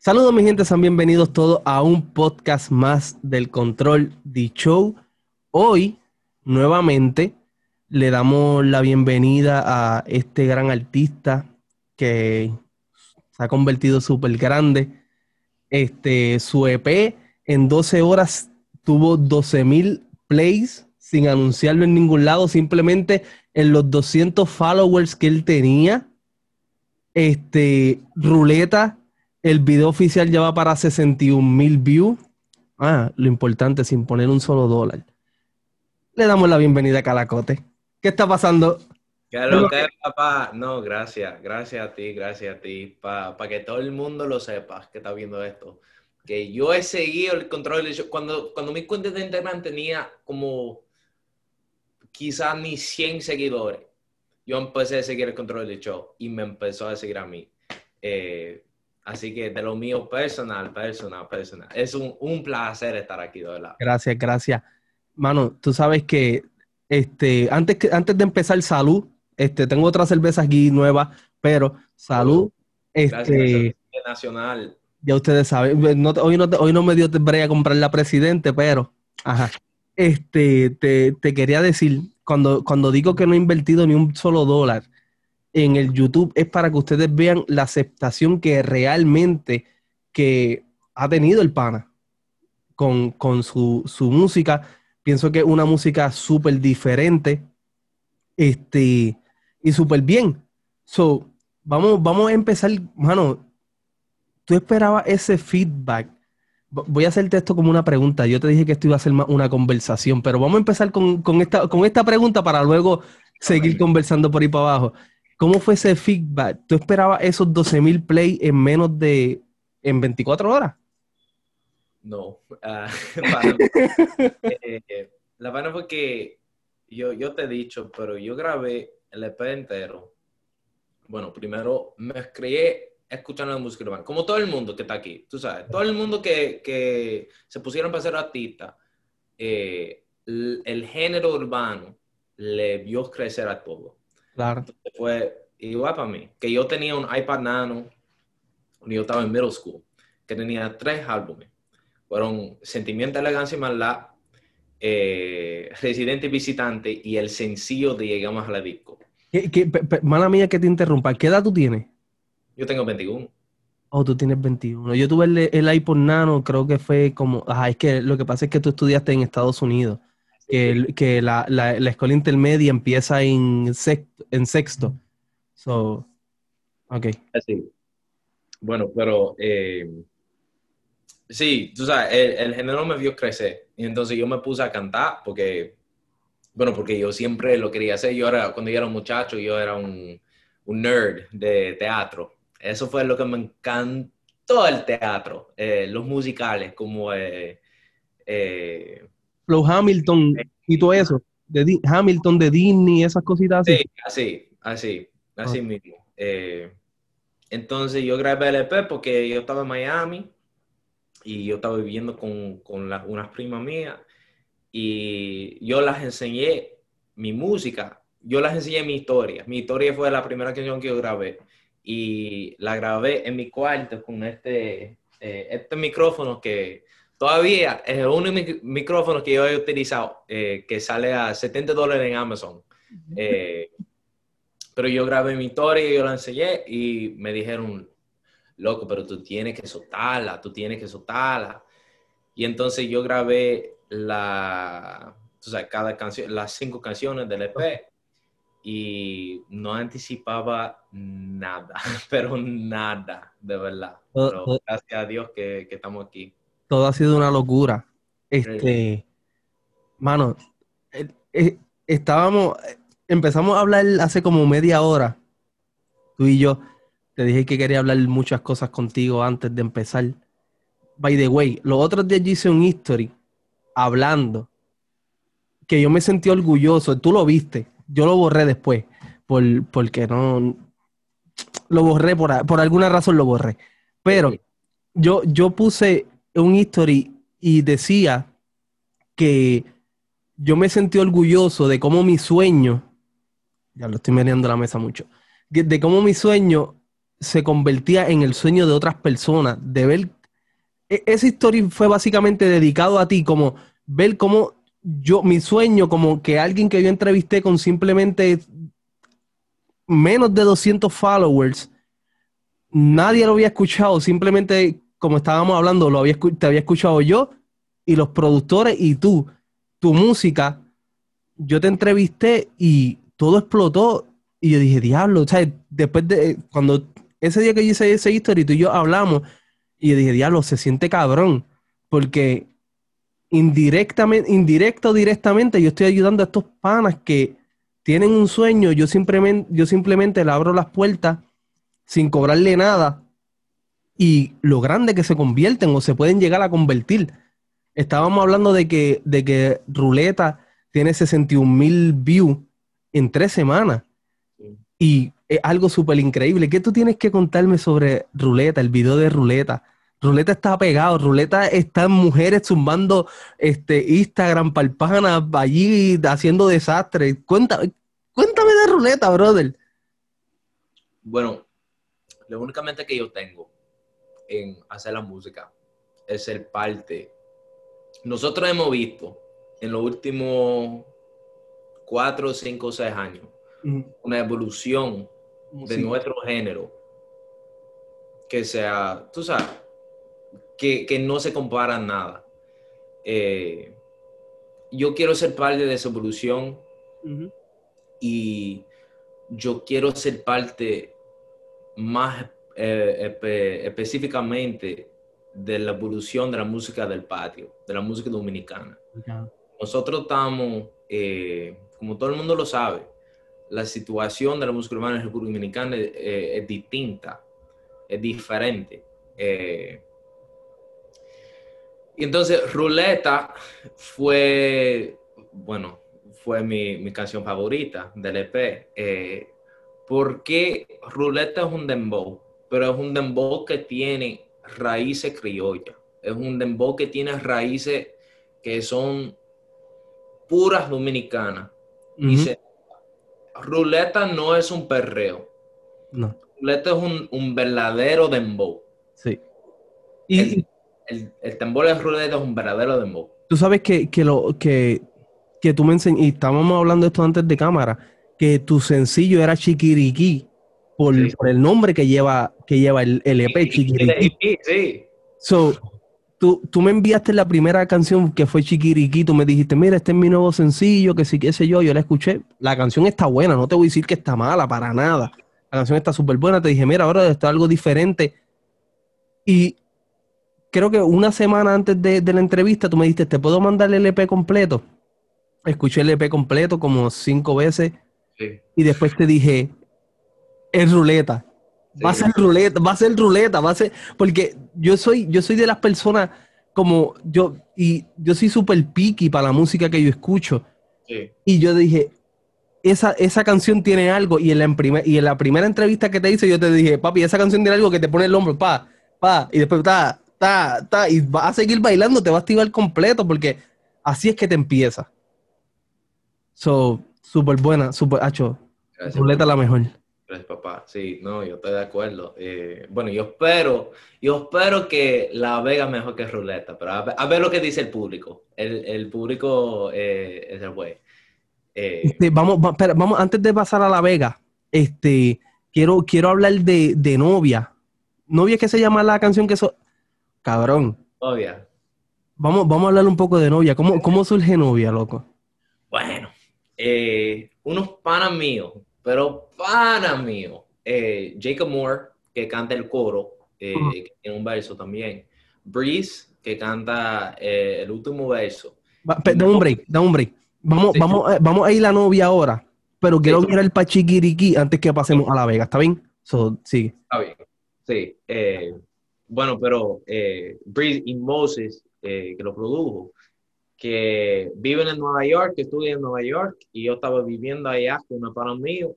Saludos mi gente, sean bienvenidos todos a un podcast más del Control de Show. Hoy, nuevamente, le damos la bienvenida a este gran artista que se ha convertido súper grande. Este, su EP en 12 horas tuvo 12 mil plays sin anunciarlo en ningún lado, simplemente en los 200 followers que él tenía. Este, Ruleta, el video oficial ya va para 61 mil views. Ah, lo importante, sin poner un solo dólar. Le damos la bienvenida a Calacote. ¿Qué está pasando? No, gracias, gracias a ti, gracias a ti, para que todo el mundo lo sepa que está viendo esto. Que yo he seguido el control show. Cuando, cuando mi cuenta de Instagram tenía como quizás ni 100 seguidores, yo empecé a seguir el control del show y me empezó a seguir a mí. Eh, así que de lo mío personal, personal, personal. Es un, un placer estar aquí, de verdad. Gracias, gracias. Mano, tú sabes que este, antes, que, antes de empezar, salud. Este, tengo otra cerveza aquí nueva, pero salud. Este, nacional. Ya ustedes saben, hoy, no, hoy no me dio brea comprar la presidente, pero, ajá. Este, te, te, quería decir, cuando, cuando digo que no he invertido ni un solo dólar en el YouTube, es para que ustedes vean la aceptación que realmente que ha tenido el pana con, con su, su música Pienso que es una música súper diferente este, y súper bien. So, vamos, vamos a empezar, mano. ¿Tú esperabas ese feedback? Voy a hacerte esto como una pregunta. Yo te dije que esto iba a ser una conversación, pero vamos a empezar con, esta, con esta pregunta para luego seguir conversando por ahí para abajo. ¿Cómo fue ese feedback? ¿Tú esperabas esos 12 mil play en menos de en 24 horas? No. Uh, eh, la vaina fue que yo, yo te he dicho, pero yo grabé el EP entero. Bueno, primero me creé escuchando la música urbana, como todo el mundo que está aquí, tú sabes, todo el mundo que, que se pusieron para ser artistas, eh, el, el, género urbano le vio crecer a todo. Claro. Entonces fue igual para mí, que yo tenía un iPad Nano, cuando yo estaba en middle school, que tenía tres álbumes fueron Sentimiento, Elegancia y Maldad, eh, Residente y Visitante y el sencillo de Llegamos a la Disco. ¿Qué, mala mía que te interrumpa, ¿qué edad tú tienes? Yo tengo 21. Oh, tú tienes 21. Yo tuve el, el iPod Nano, creo que fue como... Ajá, es que lo que pasa es que tú estudiaste en Estados Unidos. Que, que la, la, la, escuela intermedia empieza en sexto. En sexto. So, ok. Así. Bueno, pero... Eh, Sí, tú sabes, el, el, género me vio crecer. Y entonces yo me puse a cantar porque, bueno, porque yo siempre lo quería hacer. Yo era, cuando yo era un muchacho, yo era un, un nerd de teatro. Eso fue lo que me encantó el teatro, eh, los musicales, como... Eh, los Hamilton y todo eso. De Hamilton de Disney, esas cositas así. Sí, así, así, así mismo. Eh, entonces yo grabé el EP porque yo estaba en Miami y yo estaba viviendo con, con unas primas mías y yo las enseñé mi música, yo las enseñé mi historia. Mi historia fue la primera canción que yo grabé y la grabé en mi cuarto con este, eh, este micrófono que todavía es el único micrófono que yo he utilizado, eh, que sale a 70 dólares en Amazon. Eh, pero yo grabé mi historia y yo la enseñé y me dijeron, loco, pero tú tienes que soltarla, tú tienes que soltarla. Y entonces yo grabé la, o sea, cada canción, las cinco canciones del EP y no anticipaba nada, pero nada, de verdad. Pero gracias a Dios que, que, estamos aquí. Todo ha sido una locura. Este, mano, eh, eh, estábamos, empezamos a hablar hace como media hora, tú y yo, te dije que quería hablar muchas cosas contigo antes de empezar. By the way, los otros días yo hice un history hablando que yo me sentí orgulloso. Tú lo viste. Yo lo borré después. Por, porque no. Lo borré, por, por alguna razón lo borré. Pero yo, yo puse un history y decía que yo me sentí orgulloso de cómo mi sueño. Ya lo estoy meneando la mesa mucho. De cómo mi sueño se convertía en el sueño de otras personas, de ver... E, esa historia fue básicamente dedicado a ti, como ver cómo yo, mi sueño, como que alguien que yo entrevisté con simplemente menos de 200 followers, nadie lo había escuchado, simplemente como estábamos hablando, lo había, te había escuchado yo y los productores y tú, tu música, yo te entrevisté y todo explotó y yo dije, diablo, sea, después de, cuando ese día que yo hice ese history, tú y yo hablamos y yo dije, diablo, se siente cabrón, porque indirectamente, indirecto directamente, yo estoy ayudando a estos panas que tienen un sueño, yo simplemente, yo simplemente le abro las puertas sin cobrarle nada y lo grande que se convierten o se pueden llegar a convertir. Estábamos hablando de que, de que Ruleta tiene 61 mil views en tres semanas. Y es algo súper increíble. ¿Qué tú tienes que contarme sobre Ruleta, el video de Ruleta? Ruleta está pegado, Ruleta está mujeres zumbando este, Instagram, palpana, allí haciendo desastres. Cuéntame, cuéntame de Ruleta, brother. Bueno, lo únicamente que yo tengo en hacer la música es ser parte. Nosotros hemos visto en los últimos cuatro, cinco, seis años una evolución de nuestro género que sea, tú sabes, que, no se compara nada. Eh, yo quiero ser parte de esa evolución y yo quiero ser parte más eh, específicamente de la evolución de la música del patio, de la música dominicana. Nosotros estamos, eh, como todo el mundo lo sabe, la situación de la música urbana en República Dominicana es distinta, es diferente. Y entonces Ruleta fue, bueno, fue mi, canción favorita del EP. Eh, porque Ruleta es un dembow, pero es un dembow que tiene raíces criollas. Es un dembow que tiene raíces que son puras dominicanas. Ruleta no es un perreo. No. Ruleta es un, verdadero dembow. Sí. Y, el, el tambor de ruleta es un verdadero dembow. Tú sabes que, lo, que, tú me enseñaste, y estábamos hablando de esto antes de cámara, que tu sencillo era Chiquiriquí, por, el nombre que lleva, que lleva el, el EP, Chiquiriquí. Sí, So, tú, tú, me enviaste la primera canción que fue Chiquiriquí, tú me dijiste, mira, este es mi nuevo sencillo, que sí, qué sé yo, yo la escuché. La canción está buena, no te voy a decir que está mala, para nada. La canción está súper buena, te dije, mira, ahora está algo diferente. Y creo que una semana antes de, la entrevista tú me dijiste, ¿te puedo mandar el EP completo? Escuché el EP completo como cinco veces y después te dije, es ruleta. Va a ser ruleta, va a ser ruleta, va a ser... Porque yo soy, yo soy de las personas como yo, y yo soy súper picky para la música que yo escucho. Y yo dije, esa, esa canción tiene algo, y en, la y en la primera entrevista que te hice, yo te dije, papi, esa canción tiene algo que te pone el hombro, pa, pa, y después, ta, y vas a seguir bailando, te vas a activar completo, porque así es que te empieza. So, súper buena, súper, hacho. Ruleta la mejor. Gracias, papá. Sí, no, yo estoy de acuerdo. Eh, bueno, yo espero, yo espero que La Vega mejor que Ruleta, pero a ver, lo que dice el público. El, público eh, es el güey. Eh, este, vamos, vamos, antes de pasar a La Vega, este, quiero, quiero hablar de, de Novia. Novia que se llama la canción que... So Cabrón. Novia. Vamos, vamos a hablar un poco de novia. ¿Cómo, cómo surge novia, loco? Bueno, eh, unos panas míos, pero panas míos. Eh, Jacob Moore, que canta el coro, eh, que tiene un verso también. Breeze, que canta el último verso. da un break, da un break. Vamos, vamos, vamos a ir a la novia ahora, pero quiero mirar el pachiquiriqui antes que pasemos a La Vega, ¿está bien? So, sí. Está bien. Sí. Bueno, pero eh, Breeze y Moses, eh, que lo produjo, que viven en Nueva York, que estudian en Nueva York, y yo estaba viviendo allá con una pana mío,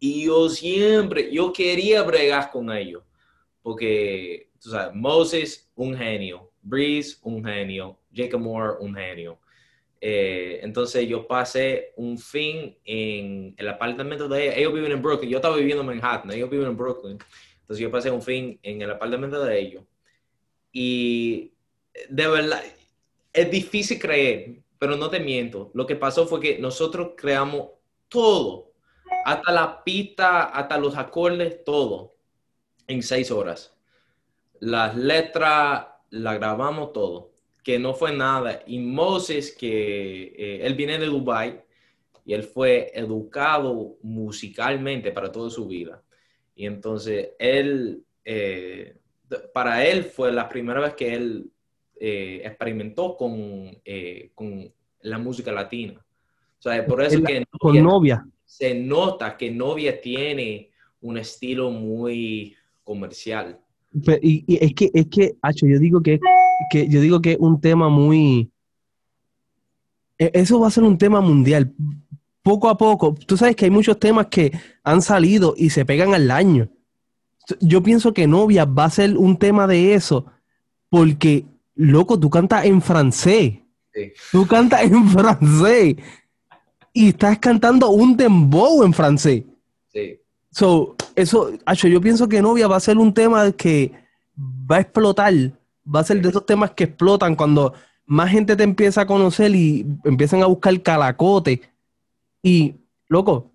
y yo siempre, yo quería bregar con ellos, porque, tú sabes, Moses, un genio, Breeze, un genio, Jacob Moore, un genio. Eh, entonces yo pasé un fin en el apartamento de ellos. Ellos viven en Brooklyn. Yo estaba viviendo en Manhattan. Ellos viven en Brooklyn. Entonces yo pasé un fin en el apartamento de ellos. Y de verdad, es difícil creer, pero no te miento. Lo que pasó fue que nosotros creamos todo, hasta la pista, hasta los acordes, todo, en seis horas. Las letras, la grabamos todo que no fue nada. Y Moses, que eh, él viene de Dubai y él fue educado musicalmente para toda su vida. Y entonces él, eh, para él fue la primera vez que él eh, experimentó con, con la música latina. O sea, por eso que con novia. se nota que novia tiene un estilo muy comercial. y, es que, es que, Hacho, yo digo que que yo digo que es un tema muy... E, eso va a ser un tema mundial. Poco a poco, tú sabes que hay muchos temas que han salido y se pegan al año. Yo pienso que Novia va a ser un tema de eso, porque, loco, tú cantas en francés. Tú cantas en francés y estás cantando un dembow en francés. Sí. So, eso, yo pienso que Novia va a ser un tema que va a explotar va a ser de esos temas que explotan cuando más gente te empieza a conocer y empiezan a buscar calacote. Y, loco,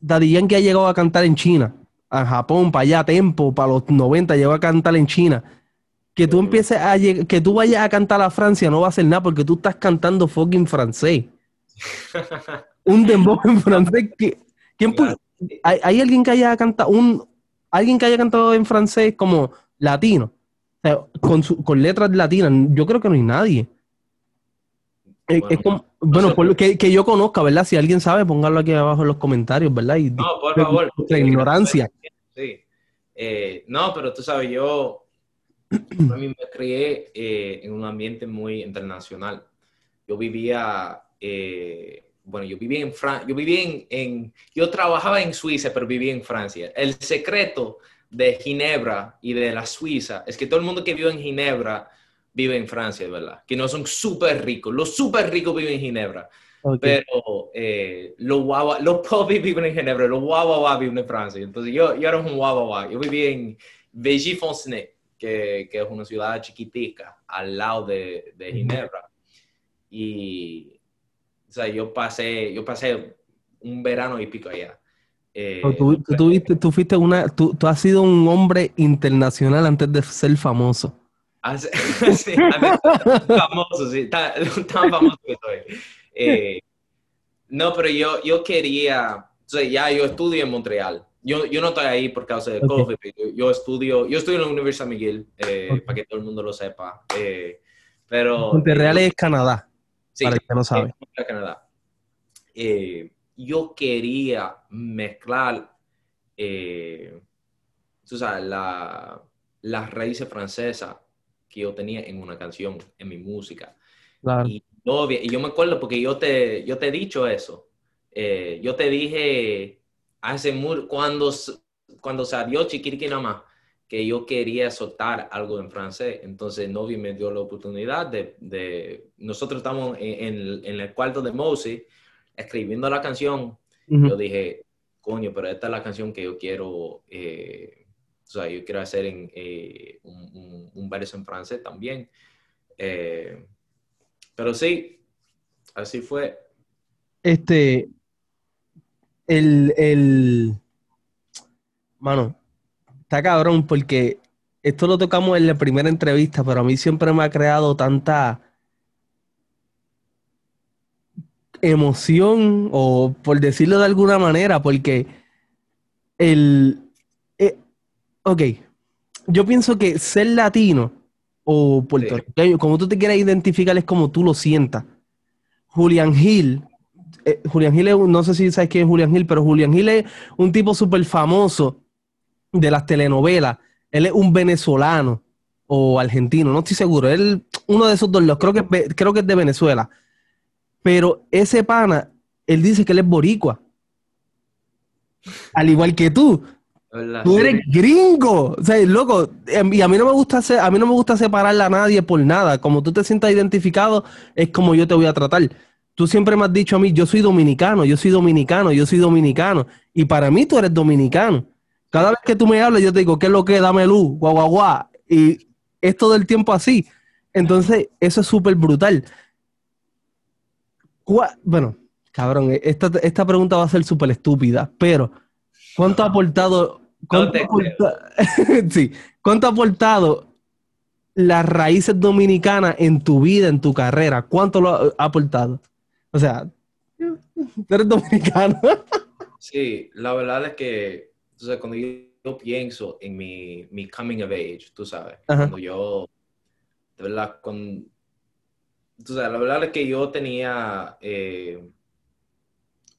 Daddy Yankee ha llegado a cantar en China, a Japón, para allá, Tempo, para los 90, llegó a cantar en China. Que tú empieces a que tú vayas a cantar a Francia no va a ser nada porque tú estás cantando fucking francés. un dembow en francés. ¿quién ¿hay, ¿hay, alguien que haya cantado un alguien que haya cantado en francés como latino? con, con letras latinas, yo creo que no hay nadie. Bueno, por, que, que, yo conozca, ¿verdad? Si alguien sabe, póngalo aquí abajo en los comentarios, ¿verdad? Y, no, por favor. La ignorancia. Sí. Eh, no, pero tú sabes, yo mí me crié eh, en un ambiente muy internacional. Yo vivía, eh, bueno, yo vivía en Francia, yo vivía en, en, yo trabajaba en Suiza, pero vivía en Francia. El secreto de Ginebra y de la Suiza es que todo el mundo que vive en Ginebra vive en Francia, ¿verdad? Que no son súper ricos. Los súper ricos viven en Ginebra. Pero eh, los, guava, los pobres viven en Ginebra, los guaguaguas viven en Francia. Entonces yo, yo era un guaguaguá. Yo vivía en Vegi-Fontenay, que, que, es una ciudad chiquitica al lado de, de Ginebra. Y o sea, yo pasé, yo pasé un verano y pico allá. Eh, tú, tú, fuiste una, tú, has sido un hombre internacional antes de ser famoso. Ah, sí, famoso, sí, tan, famoso que soy. Eh, no, pero yo, yo quería, o sea, ya yo estudio en Montreal. Yo, yo no estoy ahí por causa de COVID, yo, estudio, yo estudio en la Universidad McGill, eh, para que todo el mundo lo sepa. pero Montreal es Canadá, sí, para el que no sabe. Canadá. Eh, yo quería mezclar, eh, la, las raíces francesas que yo tenía en una canción, en mi música. Y, y, yo me acuerdo porque yo te, yo te he dicho eso. Eh, yo te dije hace muy, cuando, cuando salió Chiquiriqui nada que yo quería soltar algo en francés. Entonces Novi me dio la oportunidad de, de nosotros estamos en, en, el cuarto de Mosey escribiendo la canción, yo dije, coño, pero esta es la canción que yo quiero, eh, o sea, yo quiero hacer en, eh, un, un, verso en francés también. Eh, pero sí, así fue. Este, el, el, mano, está cabrón porque esto lo tocamos en la primera entrevista, pero a mí siempre me ha creado tanta emoción, o por decirlo de alguna manera, porque el... Eh, ok, yo pienso que ser latino o puertorriqueño, como tú te quieras identificar, es como tú lo sientas. Julian Hill, eh, Julian Hill, no sé si sabes quién es Julian Hill, pero Julian Hill es un tipo súper famoso de las telenovelas. Él es un venezolano o argentino, no estoy seguro. Él, uno de esos dos, creo que, creo que es de Venezuela. Pero ese pana, él dice que él es boricua. Al igual que tú. Tú eres gringo. O sea, loco, em, y a mí no me gusta a mí no me gusta separarla a nadie por nada. Como tú te sientas identificado, es como yo te voy a tratar. Tú siempre me has dicho a mí, yo soy dominicano, yo soy dominicano, yo soy dominicano. Y para mí tú eres dominicano. Cada vez que tú me hablas, yo te digo, ¿qué es lo que? Dame luz, guau, guau, guau. Y es todo el tiempo así. Entonces, eso es súper brutal. Bueno, cabrón, esta, esta pregunta va a ser súper estúpida, pero ¿cuánto ha aportado ¿Cuánto, sí. ¿Cuánto ha aportado las raíces dominicanas en tu vida, en tu carrera? ¿Cuánto lo ha aportado? O sea, tú eres dominicano. sí, la verdad es que cuando yo, pienso en mi, mi, coming of age, tú sabes, cuando yo, de verdad, con, tú sabes, la verdad es que yo tenía eh,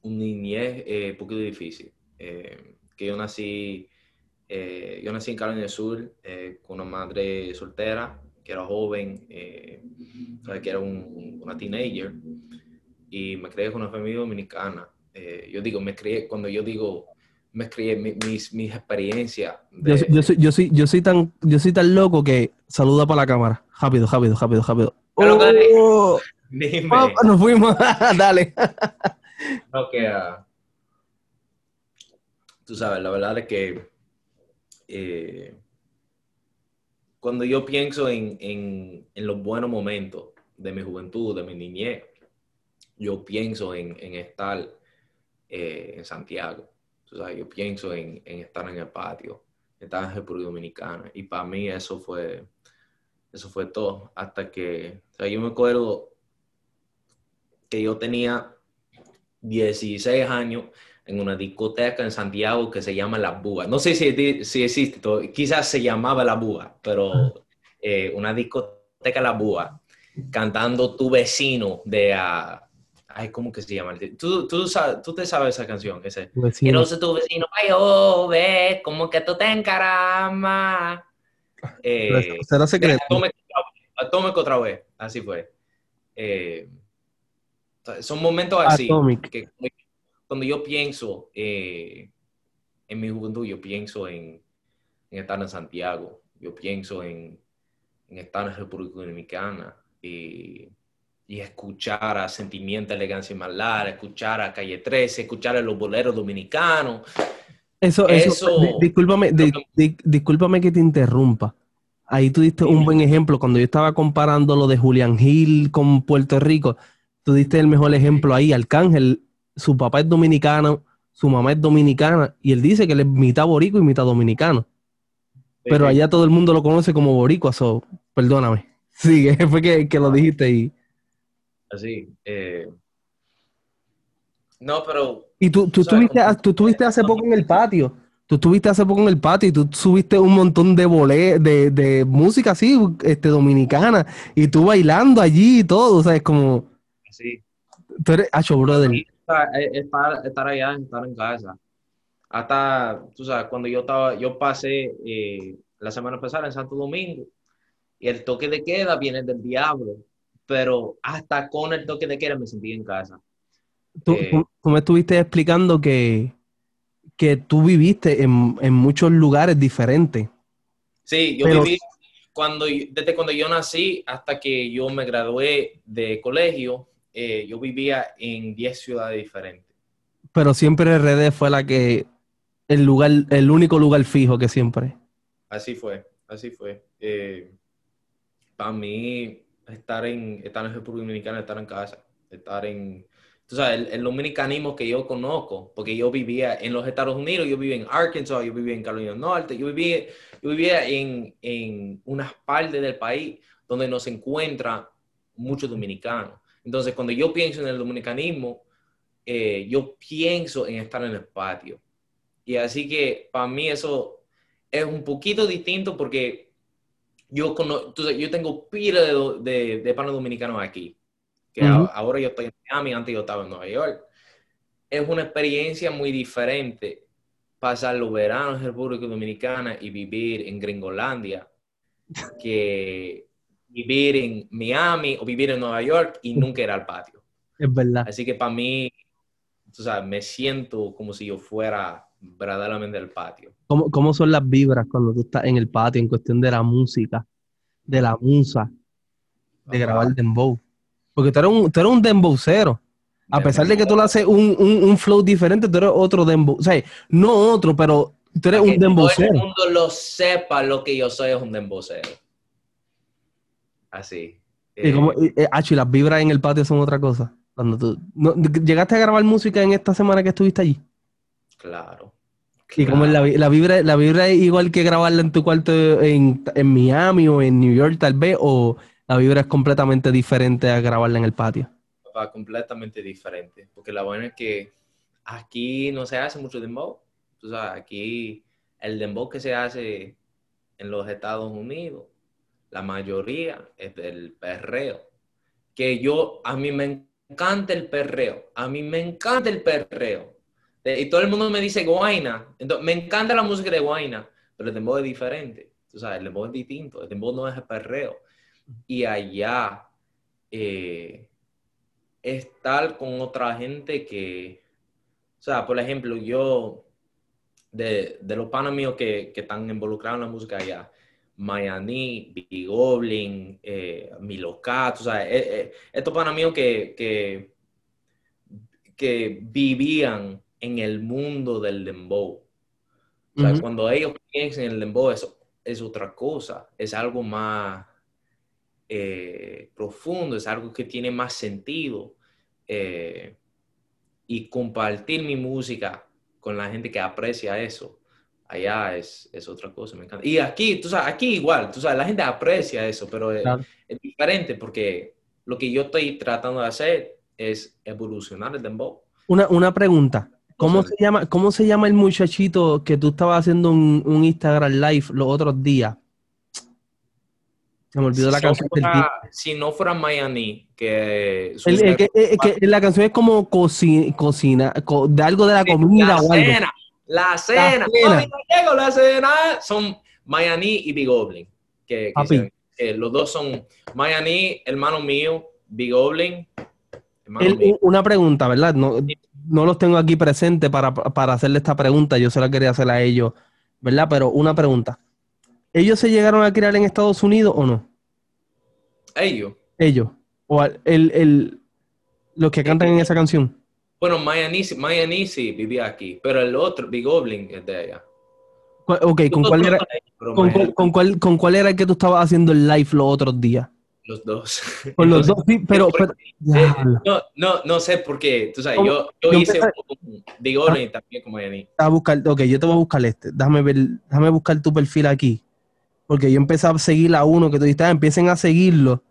un niñez eh, un poquito difícil. Eh, que yo nací eh, yo nací en Carolina del Sur eh, con una madre soltera, que era joven, eh, que era una teenager, y me crié con una familia dominicana. yo digo, me crié, cuando yo digo, me crié mis, mis experiencias. Yo, soy, yo, soy, yo, soy, tan, yo soy tan loco que saluda para la cámara. Rápido, rápido, rápido, rápido. Oh, Dime. nos fuimos, dale. no, que, tú sabes, la verdad es que eh, cuando yo pienso en, en, en, los buenos momentos de mi juventud, de mi niñez, yo pienso en, en estar eh, en Santiago. yo pienso en, estar en el patio, estar en República Dominicana. Y para mí eso fue, eso fue todo. Hasta que, yo me acuerdo que yo tenía 16 años en una discoteca en Santiago que se llama La Búa. No sé si, si existe, quizás se llamaba La Búa, pero eh, una discoteca La Búa, cantando Tu Vecino de... Uh, ay, ¿cómo que se llama? ¿Tú, tú, tú te sabes esa canción? Ese, Quiero no tu vecino, ay, oh, ve, como que tú te encaramas. Eh, será secreto. Atómico otra vez, así fue. Eh, son momentos así, que, cuando yo pienso eh, en mi juventud, yo pienso en, estar en Santiago, yo pienso en, estar en República Dominicana y, escuchar a Sentimiento, Elegancia y Malar, escuchar a Calle 13, escuchar a los boleros dominicanos. Eso, eso, discúlpame, discúlpame que te interrumpa. Ahí tú diste un buen ejemplo. Cuando yo estaba comparando lo de Julián Gil con Puerto Rico, tú diste el mejor ejemplo ahí. Arcángel su papá es dominicano, su mamá es dominicana, y él dice que él es mitad borico y mitad dominicano. Pero allá todo el mundo lo conoce como boricua, so, perdóname. Sí, fue que, que lo dijiste y... Así. Eh... No, pero... Y tú, tú, estuviste, tú estuviste hace poco en el patio. Tú estuviste hace poco en el patio y tú subiste un montón de bolé, de, de música así, este, dominicana, y tú bailando allí y todo, o sea, es como... Sí. Tú eres, acho, brother. Eh, estar, estar allá, estar en casa. Hasta, tú sabes, cuando yo estaba, yo pasé eh, la semana pasada en Santo Domingo y el toque de queda viene del diablo, pero hasta con el toque de queda me sentí en casa. Tú, eh, me estuviste explicando que, que tú viviste en, en muchos lugares diferentes. Sí, yo viví cuando, desde cuando yo nací hasta que yo me gradué de colegio, eh, yo vivía en 10 ciudades diferentes. Pero siempre RD fue la que, el lugar, el único lugar fijo que siempre. Así fue, así fue. Eh, para mí, estar en, estar en República Dominicana, estar en casa, estar en, tú el, dominicanismo que yo conozco, porque yo vivía en los Estados Unidos, yo vivía en Arkansas, yo vivía en Carolina del Norte, yo vivía, yo vivía en, en unas partes del país donde nos encuentra muchos dominicanos. Entonces, cuando yo pienso en el dominicanismo, eh, yo pienso en estar en el patio. Y así que para mí eso es un poquito distinto porque yo, yo tengo pila de, de, de panos dominicanos aquí. Que ahora yo estoy en Miami, antes yo estaba en Nueva York. Es una experiencia muy diferente pasar los veranos en República Dominicana y vivir en Gringolandia que vivir en Miami o vivir en Nueva York y nunca ir al patio. Es verdad. Así que para mí, o sea, me siento como si yo fuera verdaderamente el patio. ¿Cómo, ¿Cómo son las vibras cuando tú estás en el patio en cuestión de la música, de la musa, de Ajá. grabar dembow? Porque tú eres un, tú eres un dembowcero. A pesar de que tú le haces un, un, un flow diferente, tú eres otro dembow. O sea, no otro, pero tú eres un que todo el dembowcero. mundo lo sepa lo que yo soy es un dembocero. Así. Y Eh, como, y, eh, y las vibras en el patio son otra cosa. Cuando tú, no, ¿Llegaste a grabar música en esta semana que estuviste allí? claro. ¿Y cómo es la, la vibra? ¿La vibra es igual que grabarla en tu cuarto en, en Miami o en New York tal vez? ¿O la vibra es completamente diferente a grabarla en el patio? Papá, completamente diferente. Porque la buena es que aquí no se hace mucho dembow. Tú sabes, aquí el dembow que se hace en los Estados Unidos, la mayoría es del perreo. Que yo, a mí me encanta el perreo. A mí me encanta el perreo. Eh, Y todo el mundo me dice guaina. Entonces, me encanta la música de guaina, pero el dembow es diferente. Tú sabes, el dembow es distinto. El dembow no es el perreo. Y allá, eh, estar con otra gente que, o sea, por ejemplo, yo, de, de los panos míos que, que están involucrados en la música allá, Mayani, Big Goblin, Milocat, o sea, estos panos míos que, que vivían en el mundo del dembow. O sea, Ujú. cuando ellos piensan en el dembow, es, es otra cosa, es algo más eh, profundo, es algo que tiene más sentido. eh, y compartir mi música con la gente que aprecia eso, allá es, es otra cosa, me encanta. Y aquí, tú sabes, aquí igual, tú sabes, la gente aprecia eso, pero es, Claro. es diferente porque lo que yo estoy tratando de hacer es evolucionar el dembow. Una, una pregunta. ¿Cómo se llama, ¿Cómo se llama el muchachito que tú estabas haciendo un, un Instagram live los otros días? Se me olvidó la Si canción del. Si no fuera Miami, que... El- el que, el que- la canción es como coci- cocina, co- de algo de la comida la o algo. cena, la cena, cena. No llego, la cena, son Miami y Big Goblin, que, que Papi. se- que los dos son Miami, hermano mío, Big Goblin, una pregunta, ¿verdad? No, no los tengo aquí presentes para, para hacerle esta pregunta. Yo se la quería hacer a ellos, ¿verdad? Pero una pregunta. ¿Ellos se llegaron a criar en Estados Unidos o no? Ellos. Ellos. O al- el, el- los que cantan en esa canción. Bueno, Miami sí vivía aquí, pero el otro, Big Goblin, es de allá. ¿Cuál- Ok, ¿con cuál, era, con, con, cuál, con cuál era el que tú estabas haciendo el live los otros días? Los dos. Con los dos, sí, pero, pero- Eh, no, no, no sé por qué. Tú sabes, yo, yo Yo hice un Goblin también con Miami. a buscar, ok, yo te voy a buscar este. Déjame ver, déjame buscar tu perfil aquí. Porque yo empecé a seguir a uno que tú dijiste, ah, empiecen a seguirlo.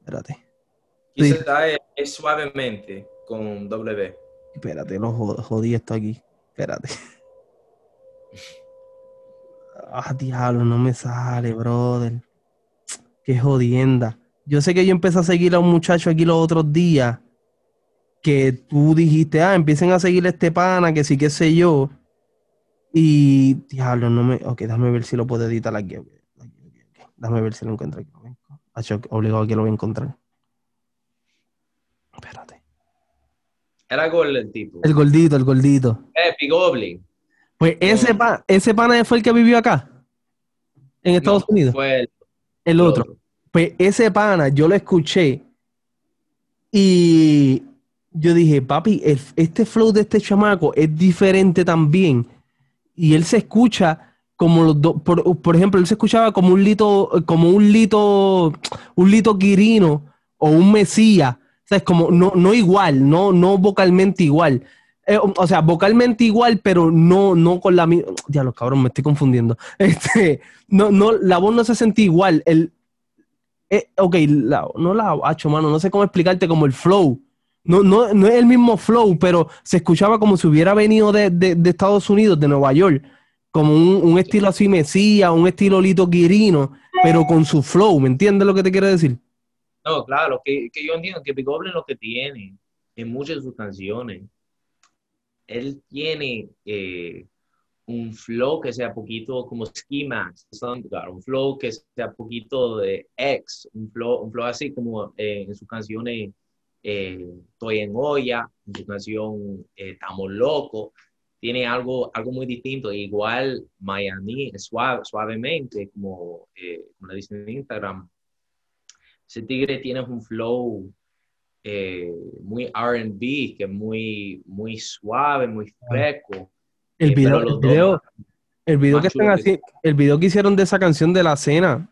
Espérate, Sí. Quizás es, es suavemente con W. espérate, lo jod- jodí esto aquí. Espérate. Ah, diablo, no me sale, brother. Qué jodienda. Yo sé que yo empecé a seguir a un muchacho aquí los otros días que tú dijiste, ah, empiecen a seguir a este pana, que sí, qué sé yo. Y, diablo, no me. Ok, déjame ver si lo puedo editar aquí. ok, aquí, ok, ok. Déjame ver si lo encuentro aquí. Obligado que lo voy a encontrar. Espérate. Era gol el tipo. El gordito, el gordito. Big Goblin. Pues ese, No. pa- ese pana fue el que vivió acá, en Estados No, Unidos. Fue el, el otro. Pues ese pana, yo lo escuché y yo dije, papi, el- este flow de este chamaco es diferente también. Y él se escucha como los dos, por, por ejemplo, él se escuchaba como un lito, como un lito, un lito Quirino o un Mesías. O sea, es como, no, no igual, no, no vocalmente igual. Eh, o sea, vocalmente igual, pero no, no con la misma. Ya los cabrón, me estoy confundiendo. Este, no, no, la voz no se sentía igual. El, eh, ok, no la hacho, mano, no sé cómo explicarte como el flow. No, no, no es el mismo flow, pero se escuchaba como si hubiera venido de, de- de Estados Unidos, de Nueva York, como un, un estilo así Mesías, un estilo Lito Quirino, pero con su flow, ¿me entiendes lo que te quiero decir? No, claro, que, que yo entiendo que Big Goblin lo que tiene en muchas de sus canciones, él tiene eh, un flow que sea poquito como Ski un flow que sea poquito de X, un flow, un flow así como eh, en sus canciones eh, Estoy en olla, en su canción eh, Estamos locos, tiene algo, algo muy distinto. Igual Miami, suave, suavemente, como, eh, como le dicen en Instagram, ese tigre tiene un flow eh, muy RB, que es muy, muy suave, muy fresco. El Eh, video, pero el video, el video que están el video que hicieron de esa canción de la cena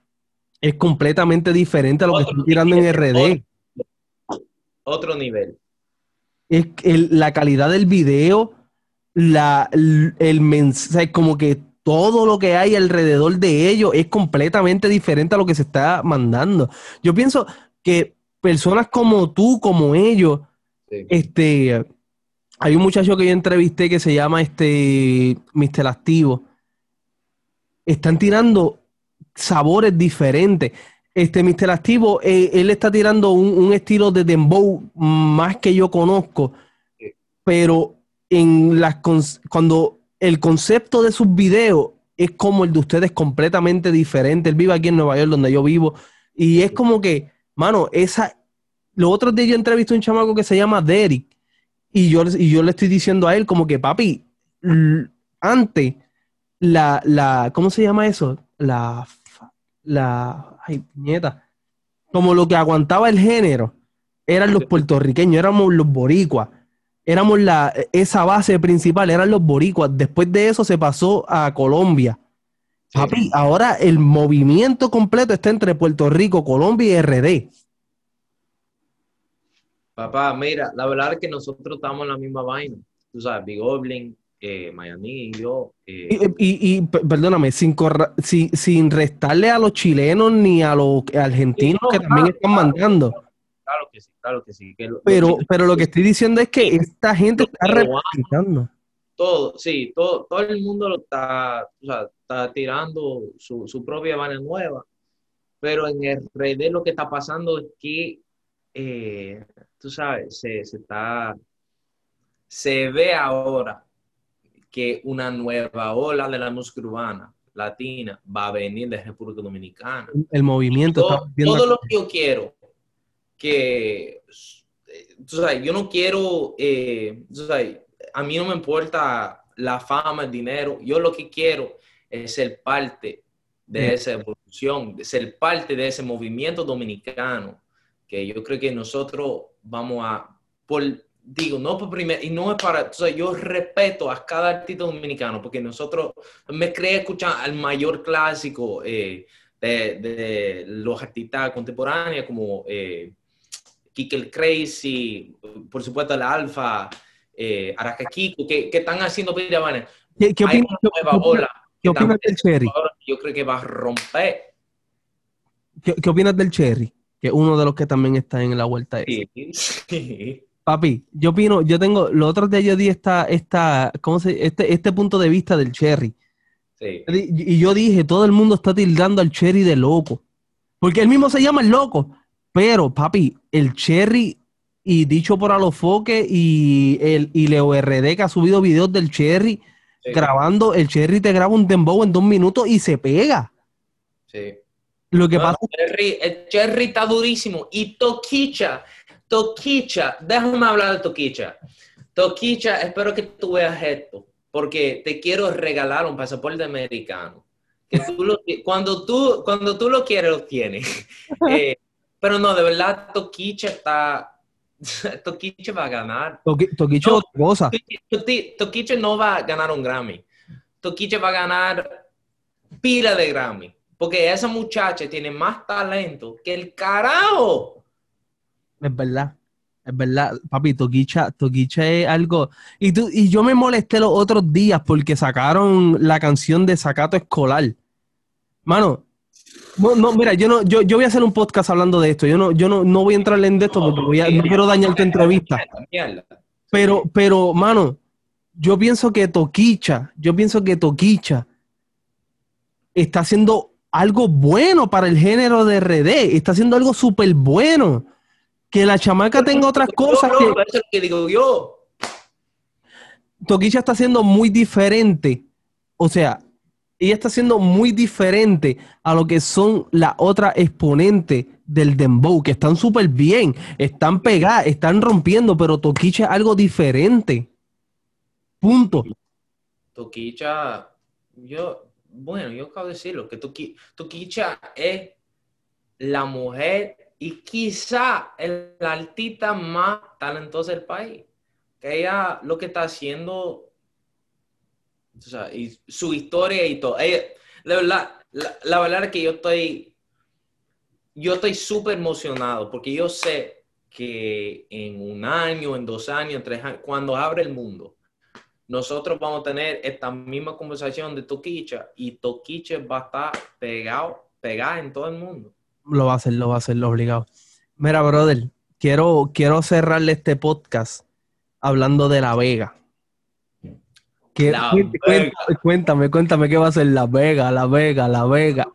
es completamente diferente a lo que Otro están tirando en RD. Otro nivel. Es el- la calidad del video, la, el, el mensaje, como que todo lo que hay alrededor de ellos es completamente diferente a lo que se está mandando. Yo pienso que personas como tú, como ellos, Sí. este, hay un muchacho que yo entrevisté que se llama este Mr. Activo. Están tirando sabores diferentes. Este Mr. Activo, eh, él está tirando un, un estilo de dembow más que yo conozco, pero en las cuando el concepto de sus videos es como el de ustedes completamente diferente. Él vive aquí en Nueva York, donde yo vivo, y es como que, mano, esa. Los otros días yo entrevisté a un chamaco que se llama Derek, y yo, y yo le estoy diciendo a él, como que, papi, antes, la, la, ¿cómo se llama eso? La, la, ay, nieta, como lo que aguantaba el género, eran los puertorriqueños, éramos los boricuas, éramos la, esa base principal, eran los boricuas. Después de eso se pasó a Colombia. Papi, ahora el movimiento completo está entre Puerto Rico, Colombia y RD. Papá, mira, la verdad es que nosotros estamos en la misma vaina. Tú sabes, Big Goblin, eh, Miami y yo. eh, Y, y- perdóname, sin, corra- sin, sin restarle a los chilenos ni a los argentinos no, que también están claro. mandando. claro que sí, claro que sí. que Pero, pero lo que estoy diciendo es que esta gente está representando. todo, sí, todo, todo el mundo lo está, o sea, está tirando su, su propia vaina nueva, pero en el RD lo que está pasando es que, eh, tú sabes, se, se está, se ve ahora que una nueva ola de la música urbana latina va a venir de República Dominicana. El movimiento está todo, viendo- todo lo que yo quiero que eh, tú sabes, yo no quiero eh, tú sabes, a mí no me importa la fama, el dinero, yo lo que quiero es ser parte de esa evolución, de ser parte de ese movimiento dominicano, que yo creo que nosotros vamos a, por, digo, no por primera, y no es para, yo respeto a cada artista dominicano, porque nosotros, me creé escuchar al mayor clásico eh, de, de los artistas contemporáneos como eh, Kike el Crazy, por supuesto la Alfa, eh, Araka Kiko, que, que están haciendo piravanes. ¿Qué, qué Hay opinas, nueva ola. qué opinas del Cherry? Yo creo que va a romper. ¿Qué, qué opinas del Cherry? Que es uno de los que también está en la vuelta. Sí, sí. Papi, yo opino, yo tengo, los otros días yo di esta, esta, ¿cómo se, este, este punto de vista del Cherry. sí. Y yo dije, todo el mundo está tildando al Cherry de loco. Porque él mismo se llama el loco. Pero, papi, el Cherry, y dicho por Alofoque y, el, y Leo RD que ha subido videos del Cherry, Sí, grabando, el Cherry te graba un dembow en dos minutos y se pega. sí. Lo que No, pasa Cherry, el Cherry está durísimo. Y Toquicha, Toquicha, déjame hablar de Toquicha. Toquicha, espero que tú veas esto, porque te quiero regalar un pasaporte americano. Que tú lo- cuando, tú, cuando tú lo quieres, lo tienes. Eh, pero no, de verdad, Toquicha está. Toquicha va a ganar. Toqui- Toquicho No. otra cosa. Toqui- Toquicha no va a ganar un Grammy. Toquicha va a ganar pila de Grammy. Porque esa muchacha tiene más talento que el carajo. Es verdad, es verdad, papi, Toquicha, Toquicha es algo. Y, tú, y yo me molesté los otros días porque sacaron la canción de Sacato Escolar. Mano, no, no, mira, yo no, yo, yo voy a hacer un podcast hablando de esto. Yo no, yo no, no voy a entrar en esto porque voy a- no quiero dañar tu entrevista. Pero, pero, mano, yo pienso que Toquicha, yo pienso que Toquicha está haciendo algo bueno para el género de RD, está haciendo algo súper bueno. Que la chamaca tenga otras cosas que Eso es que digo yo. Toquicha está haciendo muy diferente. O sea, ella está haciendo muy diferente a lo que son las otras exponentes del Dembow, que están súper bien, están pegadas, están rompiendo, pero Toquicha es algo diferente. Punto. Toquicha, yo, bueno, yo acabo de decirlo, que Toquicha es la mujer y quizá el artista más talentosa del país. Que ella lo que está haciendo, o sea, y su historia y todo. Ella, la verdad, la, verdad es que yo estoy, yo estoy súper emocionado porque yo sé que en un año, en dos años, tres años, cuando abre el mundo, nosotros vamos a tener esta misma conversación de Toquicha y Toquicha va a estar pegado, pegada en todo el mundo. Lo va a hacer, lo va a hacer, lo obligado. Mira, brother, quiero, quiero cerrarle este podcast hablando de La Vega. Cuéntame, cuéntame, qué va a ser La Vega, La Vega, La Vega.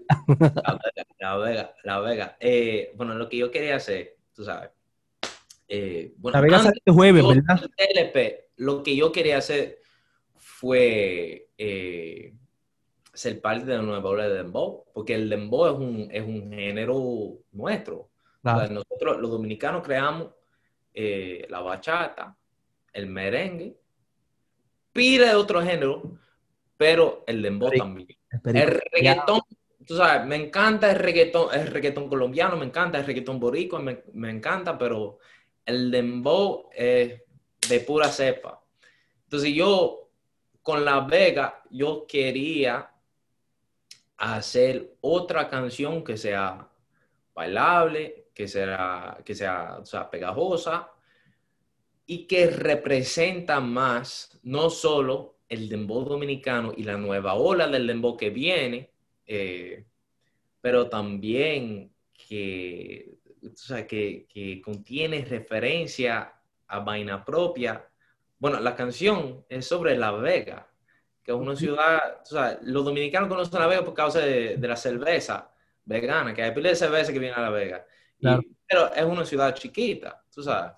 La Vega, La Vega. Eh, bueno, lo que yo quería hacer, tú sabes. Eh, la Vega sale el jueves, ¿verdad? Lo que yo quería hacer fue eh, ser parte de la nueva ola de Dembow, porque el Dembow es un, es un género nuestro. nosotros, los dominicanos, creamos la bachata, el merengue, pide de otro género, pero el dembow también. El reggaetón, tú sabes, me encanta el reggaetón, el reggaetón colombiano, me encanta el reggaetón boricua, me, me encanta, pero el dembow es de pura cepa. Entonces yo, con La Vega, yo quería hacer otra canción que sea bailable, que sea, que sea, o sea pegajosa, y que representa más no solo el dembow dominicano y la nueva ola del dembow que viene, eh, pero también que, que, contiene referencia a vaina propia. Bueno, la canción es sobre La Vega, que es una ciudad, o sea, los dominicanos conocen La Vega por causa de, la cerveza vegana, que hay pila de cerveza que viene a La Vega. pero es una ciudad chiquita, tú sabes.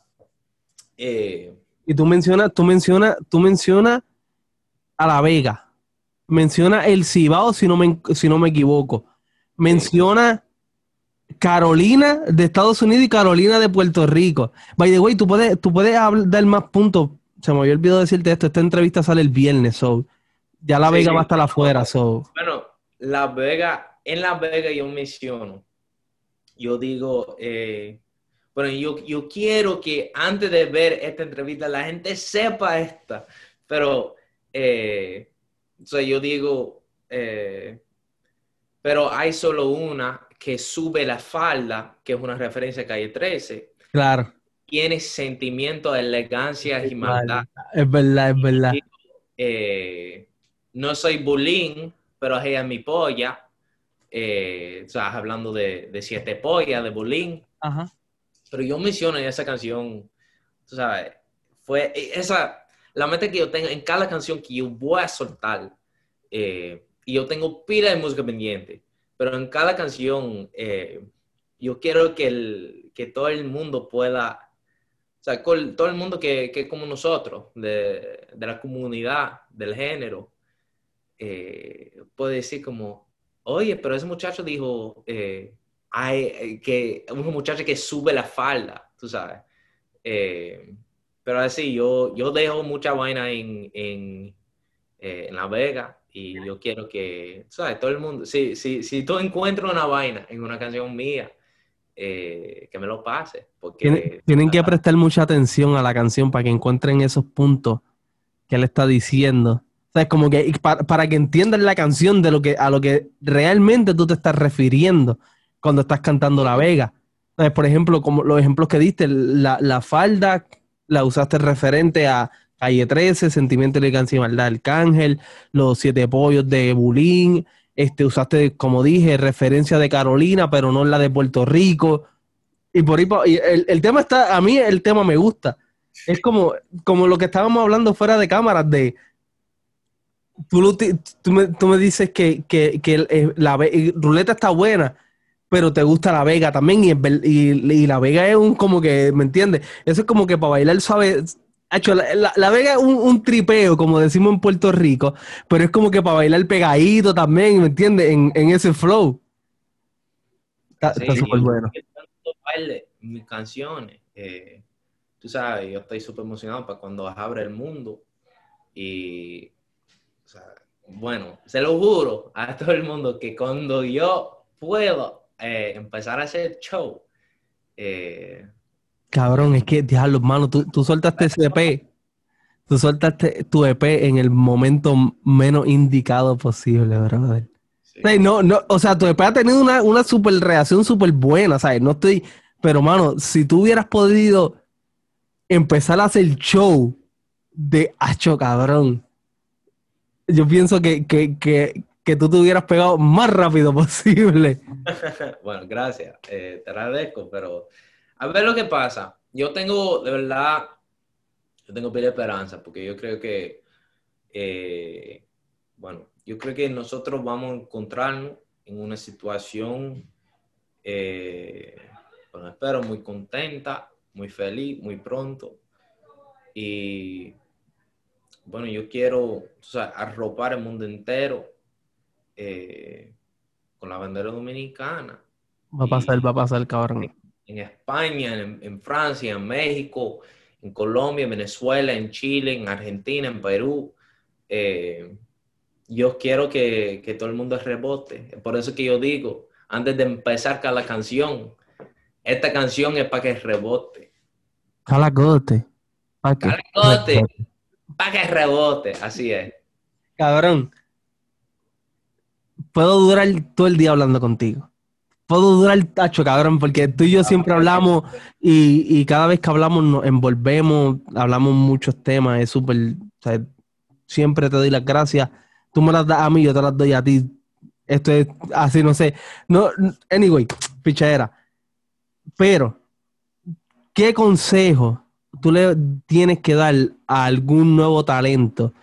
Eh, y tú mencionas, tú mencionas, tú mencionas a La Vega. Menciona el Cibao, si no me, si no me equivoco. Menciona Carolina de Estados Unidos y Carolina de Puerto Rico. By the way, tú puedes, tú puedes dar más puntos. Se me había olvidado decirte esto. Esta entrevista sale el viernes, so. Ya La Vega va a estar afuera, so. Bueno, La Vega, en La Vega yo menciono. Yo digo, eh, bueno, yo, yo quiero que antes de ver esta entrevista la gente sepa esta, pero eh, yo digo, eh, pero hay solo una que sube la falda, que es una referencia a Calle 13. Claro. Tiene sentimiento de elegancia y maldad. Es verdad, es verdad. Eh, no soy bullying, pero ella es mi polla. o sea, hablando de, de siete pollas, de bullying. Ajá. Pero yo menciono en esa canción, tú sabes, fue esa, la meta que yo tengo en cada canción que yo voy a soltar, eh, y yo tengo pila de música pendiente, pero en cada canción eh, yo quiero que, el, que todo el mundo pueda, o sea, todo el mundo que, que como nosotros, de, de, la comunidad, del género, eh, puede decir como, oye, pero ese muchacho dijo, eh, hay que un muchacho que sube la falda, tú sabes. Pero así, yo, yo dejo mucha vaina en, en, eh, en, La Vega y yo quiero que, ¿sabes? Todo el mundo, si, si, si tú encuentras una vaina en una canción mía, que me lo pase. Porque, tienen, que prestar mucha atención a la canción para que encuentren esos puntos que él está diciendo. O sea, es como que para, para que entiendan la canción de lo que, a lo que realmente tú te estás refiriendo cuando estás cantando La Vega. por ejemplo, como los ejemplos que diste, la, falda la usaste referente a Calle 13, Sentimiento, Elegancia y Maldad Arcángel, los siete pollos de Bulín, este, usaste, como dije, referencia de Carolina, pero no la de Puerto Rico. Y por ahí, el, tema está, a mí el tema me gusta. Es como, como lo que estábamos hablando fuera de cámaras de, tú, tú, me, dices que, que, la ruleta está buena, pero te gusta La Vega también y, y, La Vega es un como que, ¿me entiendes? Eso es como que para bailar suave. Hecho, la, la, Vega es un, tripeo, como decimos en Puerto Rico, pero es como que para bailar pegadito también, ¿me entiendes? En, ese flow. Está súper bueno. Baile, mis canciones, eh, tú sabes, yo estoy súper emocionado para cuando abre el mundo y, o bueno, se lo juro a todo el mundo que cuando yo puedo eh, empezar a hacer show, eh, Cabrón, es que, diablo, hermano, tú, tú soltaste ese EP. Tú soltaste tu EP en el momento menos indicado posible, brother. no, no, o sea, tu EP ha tenido una, una super reacción súper buena, ¿sabes? No estoy. Pero, mano, si tú hubieras podido empezar a hacer show de Hacho, cabrón. Yo pienso que, que, que, que tú te hubieras pegado más rápido posible. bueno, gracias. Eh, te agradezco, pero a ver lo que pasa. Yo tengo, de verdad, yo tengo pila esperanza, porque yo creo que, eh, bueno, yo creo que nosotros vamos a encontrarnos en una situación, eh, bueno, espero muy contenta, muy feliz, muy pronto. Y bueno, yo quiero o sea, arropar el mundo entero eh, con la bandera dominicana. Va a pasar, va a pasar, cabrón en España, en, Francia, en México, en Colombia, en Venezuela, en Chile, en Argentina, en Perú. Eh, yo quiero que, todo el mundo rebote. Por eso que yo digo, antes de empezar cada canción, esta canción es para que rebote. Calagote. Para que Calagote. Para que rebote. Así es. Cabrón. Puedo durar todo el día hablando contigo puedo durar el tacho, cabrón, porque tú y yo siempre hablamos y, cada vez que hablamos nos envolvemos, hablamos muchos temas, es súper, siempre te doy las gracias. Tú me las das a mí, yo te las doy a ti. Esto es así, no sé. No, anyway, pichadera. Pero, ¿qué consejo tú le tienes que dar a algún nuevo talento?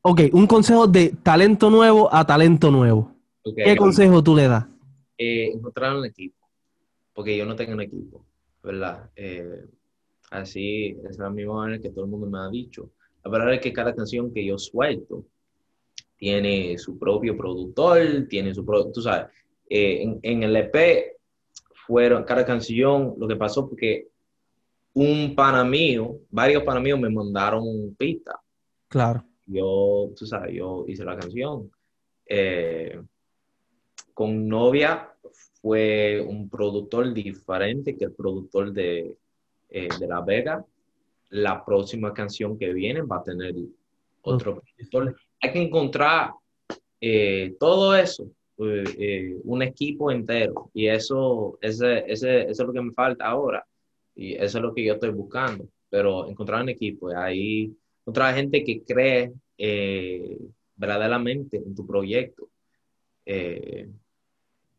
Ok, un consejo de talento nuevo a talento nuevo. ¿Qué consejo tú le das? Eh, encontrar un equipo, porque yo no tengo un equipo, ¿verdad? Eh, así es la misma manera que todo el mundo me ha dicho. La verdad es que cada canción que yo suelto tiene su propio productor, tiene su propio, tú sabes, eh, en, en, el EP fueron, cada canción, lo que pasó porque un pana mío, varios pana míos me mandaron pista. Claro. Yo, tú sabes, yo hice la canción. Eh, con Novia fue un productor diferente que el productor de, eh, de La Vega. La próxima canción que viene va a tener otro productor. Hay que encontrar eh, todo eso, eh, un equipo entero. Y eso, ese, ese, eso es lo que me falta ahora. Y eso es lo que yo estoy buscando. Pero encontrar un equipo, ahí encontrar gente que cree verdaderamente en tu proyecto. Eh,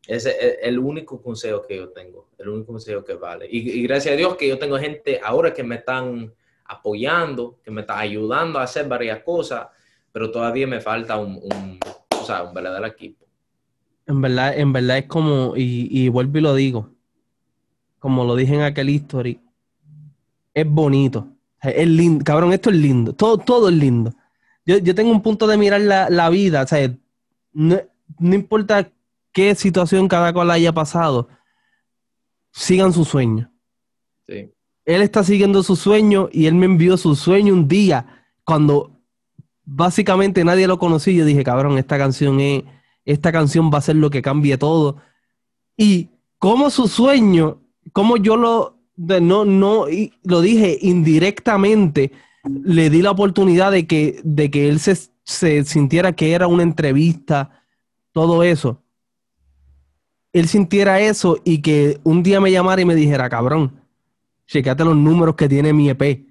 ese es el único consejo que yo tengo, el único consejo que vale. Y, gracias a Dios que yo tengo gente ahora que me están apoyando, que me están ayudando a hacer varias cosas, pero todavía me falta un, o sea, un verdadero equipo. En verdad, en verdad es como, y, y vuelvo y lo digo, como lo dije en aquel history, es bonito, es lindo, cabrón, esto es lindo, todo, todo es lindo. Yo, yo tengo un punto de mirar la, la vida, o sea, no, no importa qué situación cada cual haya pasado, sigan su sueño. Él está siguiendo su sueño y él me envió su sueño un día cuando básicamente nadie lo conocía. Yo dije, cabrón, esta canción es, esta canción va a ser lo que cambie todo. Y como su sueño, como yo lo, no, no, lo dije indirectamente, le di la oportunidad de que, de que él se, se sintiera que era una entrevista, todo eso él sintiera eso y que un día me llamara y me dijera, cabrón, checate los números que tiene mi EP.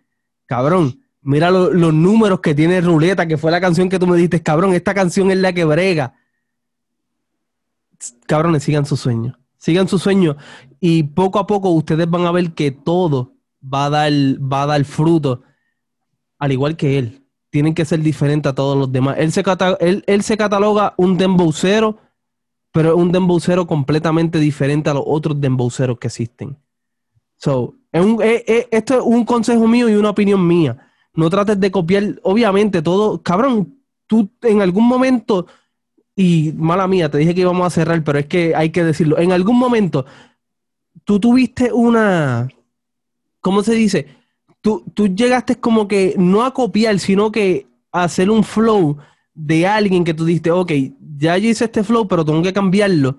Cabrón, mira los números que tiene Ruleta, que fue la canción que tú me dijiste, cabrón, esta canción es la que brega. Cabrones, sigan su sueño. Sigan su sueño. Y poco a poco ustedes van a ver que todo va a dar, va a dar fruto, al igual que él. Tienen que ser diferentes a todos los demás. Él se, él, él se cataloga un dembowcero pero es un dembowcero completamente diferente a los otros dembowceros que existen. So, esto es un consejo mío y una opinión mía. No trates de copiar, obviamente, todo. Cabrón, tú en algún momento, y mala mía, te dije que íbamos a cerrar, pero es que hay que decirlo. En algún momento, tú tuviste una. ¿Cómo se dice? Tú, tú llegaste como que no a copiar, sino que a hacer un flow de alguien que tú dijiste, ok, ya yo hice este flow, pero tengo que cambiarlo?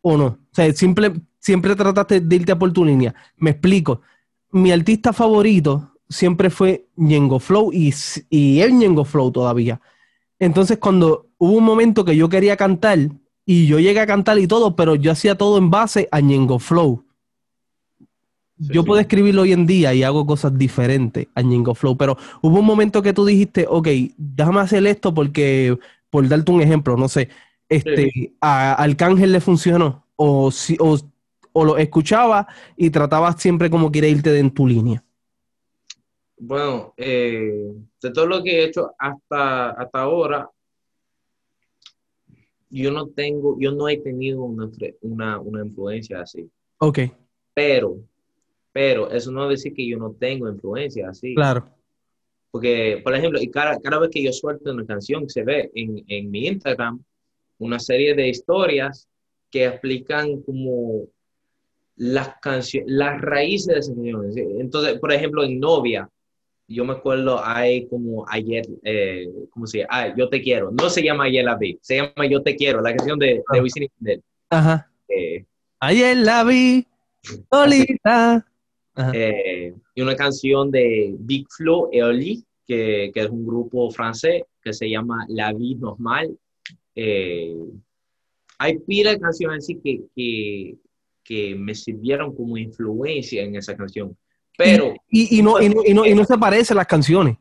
¿O no? O sea, siempre, siempre trataste de irte por tu línea. Me explico. Mi artista favorito siempre fue Ñengo Flow y, y es Ñengo Flow todavía. Entonces, cuando hubo un momento que yo quería cantar y yo llegué a cantar y todo, pero yo hacía todo en base a Ñengo Flow. Yo puedo escribirlo hoy en día y hago cosas diferentes a Ñengo Flow, pero hubo un momento que tú dijiste, ok, déjame hacer esto porque, por darte un ejemplo, no sé, este, a Arcángel le funcionó o, si, o, o lo escuchaba y tratabas siempre como quiere irte en tu línea. Bueno, eh, de todo lo que he hecho hasta, hasta ahora, yo no tengo, yo no he tenido una, una, influencia así. Ok. Pero, pero eso no decir que yo no tengo influencia así. Claro. Porque, por ejemplo, y cada, cada vez que yo suelto una canción, se ve en, en mi Instagram una serie de historias que explican como las canciones, las raíces de esas canciones. Entonces, por ejemplo, en Novia, yo me acuerdo, hay como ayer, eh, ¿cómo se llama? Ah, Yo Te Quiero. No se llama Ayer la vi, se llama Yo Te Quiero, la canción de, de Wisin y Ajá. Eh, ayer la vi, solita. Eh, y una canción de Big Flo et Oli, que, que, es un grupo francés que se llama La Vie Normal. Eh, hay pila de canciones así que, que, que me sirvieron como influencia en esa canción. Pero. Y, y, no, y, no, y, no, se parecen las canciones.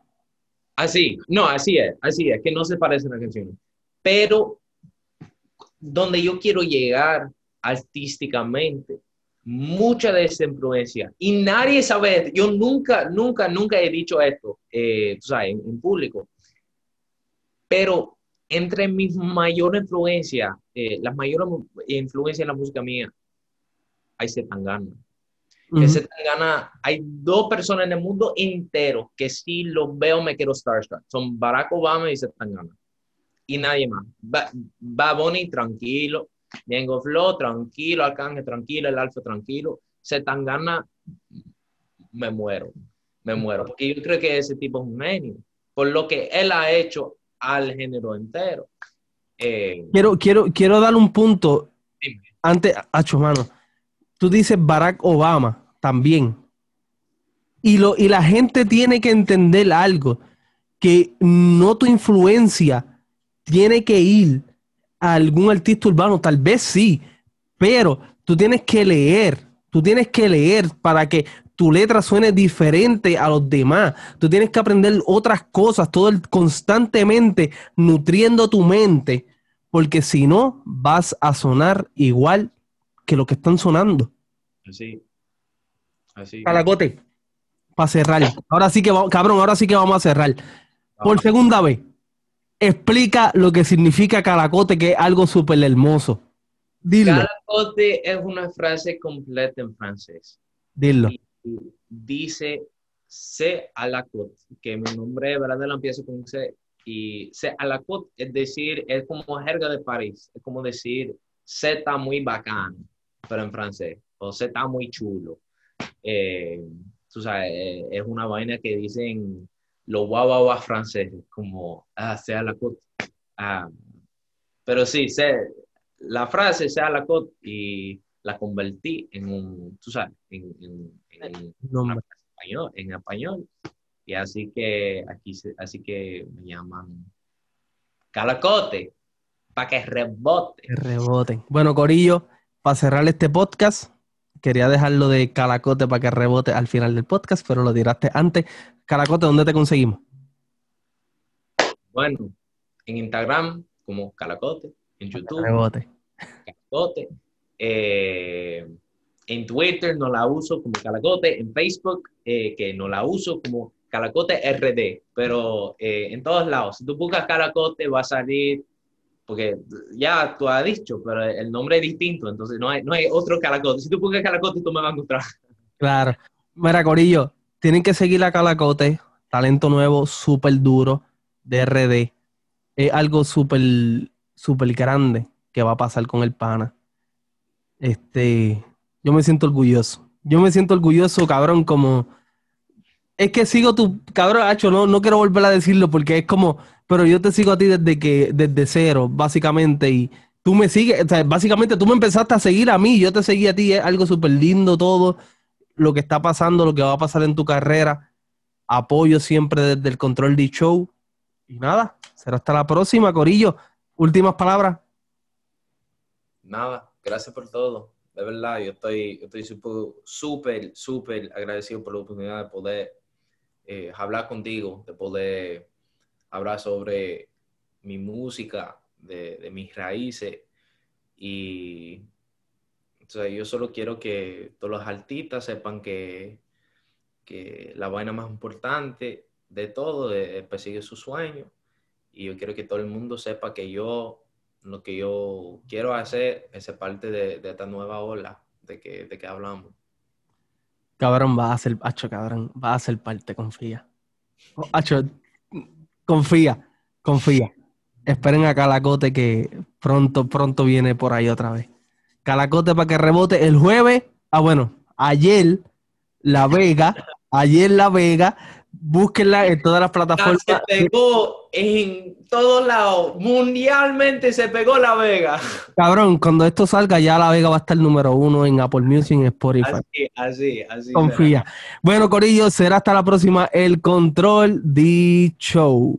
Así, no, así es, así es, que no se parecen las canciones. Pero donde yo quiero llegar artísticamente, mucha de esa influencia, y nadie sabe, yo nunca, nunca, nunca he dicho esto, eh, tú sabes, en, público, pero entre mis mayores influencias, eh, las mayores influencias en la música mía, hay Zetangana. Ese Tangana, hay dos personas en el mundo entero que si los veo me quiero starstruck. Son Barack Obama y Tangana. Y nadie más. Va, Bonnie, tranquilo. Vengo Flow, tranquilo. Arcángel, tranquilo. El Alfa, tranquilo. Tangana, me muero. Me muero. Porque yo creo que ese tipo es un genio. Por lo que él ha hecho al género entero. Eh, quiero, quiero, quiero dar un punto. Antes, Hacho, mano tú dices Barack Obama también. Y, lo, y la gente tiene que entender algo, que no tu influencia tiene que ir a algún artista urbano, tal vez sí, pero tú tienes que leer, tú tienes que leer para que tu letra suene diferente a los demás. Tú tienes que aprender otras cosas, todo el, constantemente nutriendo tu mente, porque si no, vas a sonar igual que lo que están sonando. Así. Así. Calacote. Para cerrar. Ahora sí que cabrón, ahora sí que vamos a cerrar. Por segunda vez, explica lo que significa calacote, que es algo súper hermoso. Dilo. Calacote es una frase completa en francés. Dilo. dice C a la côte, que mi nombre de verdad lo empiezo con C. Y C a la côte, es decir, es como jerga de París. Es como decir, C está muy bacán pero en francés. O sea, está muy chulo. Eh, tú sabes, eh, es una vaina que dicen los guau franceses, como, ah, sea la cot. Ah, pero sí, sé, la frase sea la cot y la convertí en un, tú sabes, en, en, en, español, en español. Y así que aquí, así que me llaman calacote, para que rebote. Que reboten. Bueno, Corillo, para cerrar este podcast, quería dejarlo de Calacote para que rebote al final del podcast, pero lo tiraste antes. Calacote, ¿dónde te conseguimos? Bueno, en Instagram como Calacote, en YouTube. Rebote. Calacote. Eh, en Twitter no la uso como Calacote. En Facebook, eh, que no la uso como Calacote RD. Pero eh, en todos lados, si tú buscas Calacote, va a salir porque ya tú has dicho, pero el nombre es distinto, entonces no hay, no hay otro Calacote. Si tú pones Calacote, tú me vas a encontrar. Claro. Mira, Corillo, tienen que seguir a Calacote, talento nuevo, súper duro, de RD. Es algo súper, súper grande que va a pasar con el pana. Este, yo me siento orgulloso. Yo me siento orgulloso, cabrón, como Es que sigo tu, cabrón, Hacho, no, no quiero volver a decirlo porque es como, pero yo te sigo a ti desde que, desde cero, básicamente, y tú me sigues, o sea, básicamente tú me empezaste a seguir a mí, yo te seguí a ti, es algo súper lindo todo, lo que está pasando, lo que va a pasar en tu carrera. Apoyo siempre desde el control de show. Y nada, será hasta la próxima, Corillo. Últimas palabras. Nada, gracias por todo de verdad, yo estoy, estoy súper, súper agradecido por la oportunidad de poder eh, hablar contigo, de poder hablar sobre mi música, de, mis raíces. Y yo solo quiero que todos los artistas sepan que, que la vaina más importante de todo es perseguir su sueño. Y yo quiero que todo el mundo sepa que yo lo que yo quiero hacer es parte de, esta nueva ola de que, de que hablamos. Cabrón, va a ser, Hacho, cabrón, va a ser parte, confía. Hacho, confía, confía. Esperen a Calacote que pronto, pronto viene por ahí otra vez. Calacote para que rebote el jueves. Ah, bueno, ayer La Vega, ayer La Vega Búsquenla en todas las plataformas. Se pegó en todos lados. Mundialmente se pegó La Vega. Cabrón, cuando esto salga ya La Vega va a estar número uno en Apple Music y en Spotify. Así, así, así. Confía. Bueno, Corillo, será hasta la próxima. El Control de Show.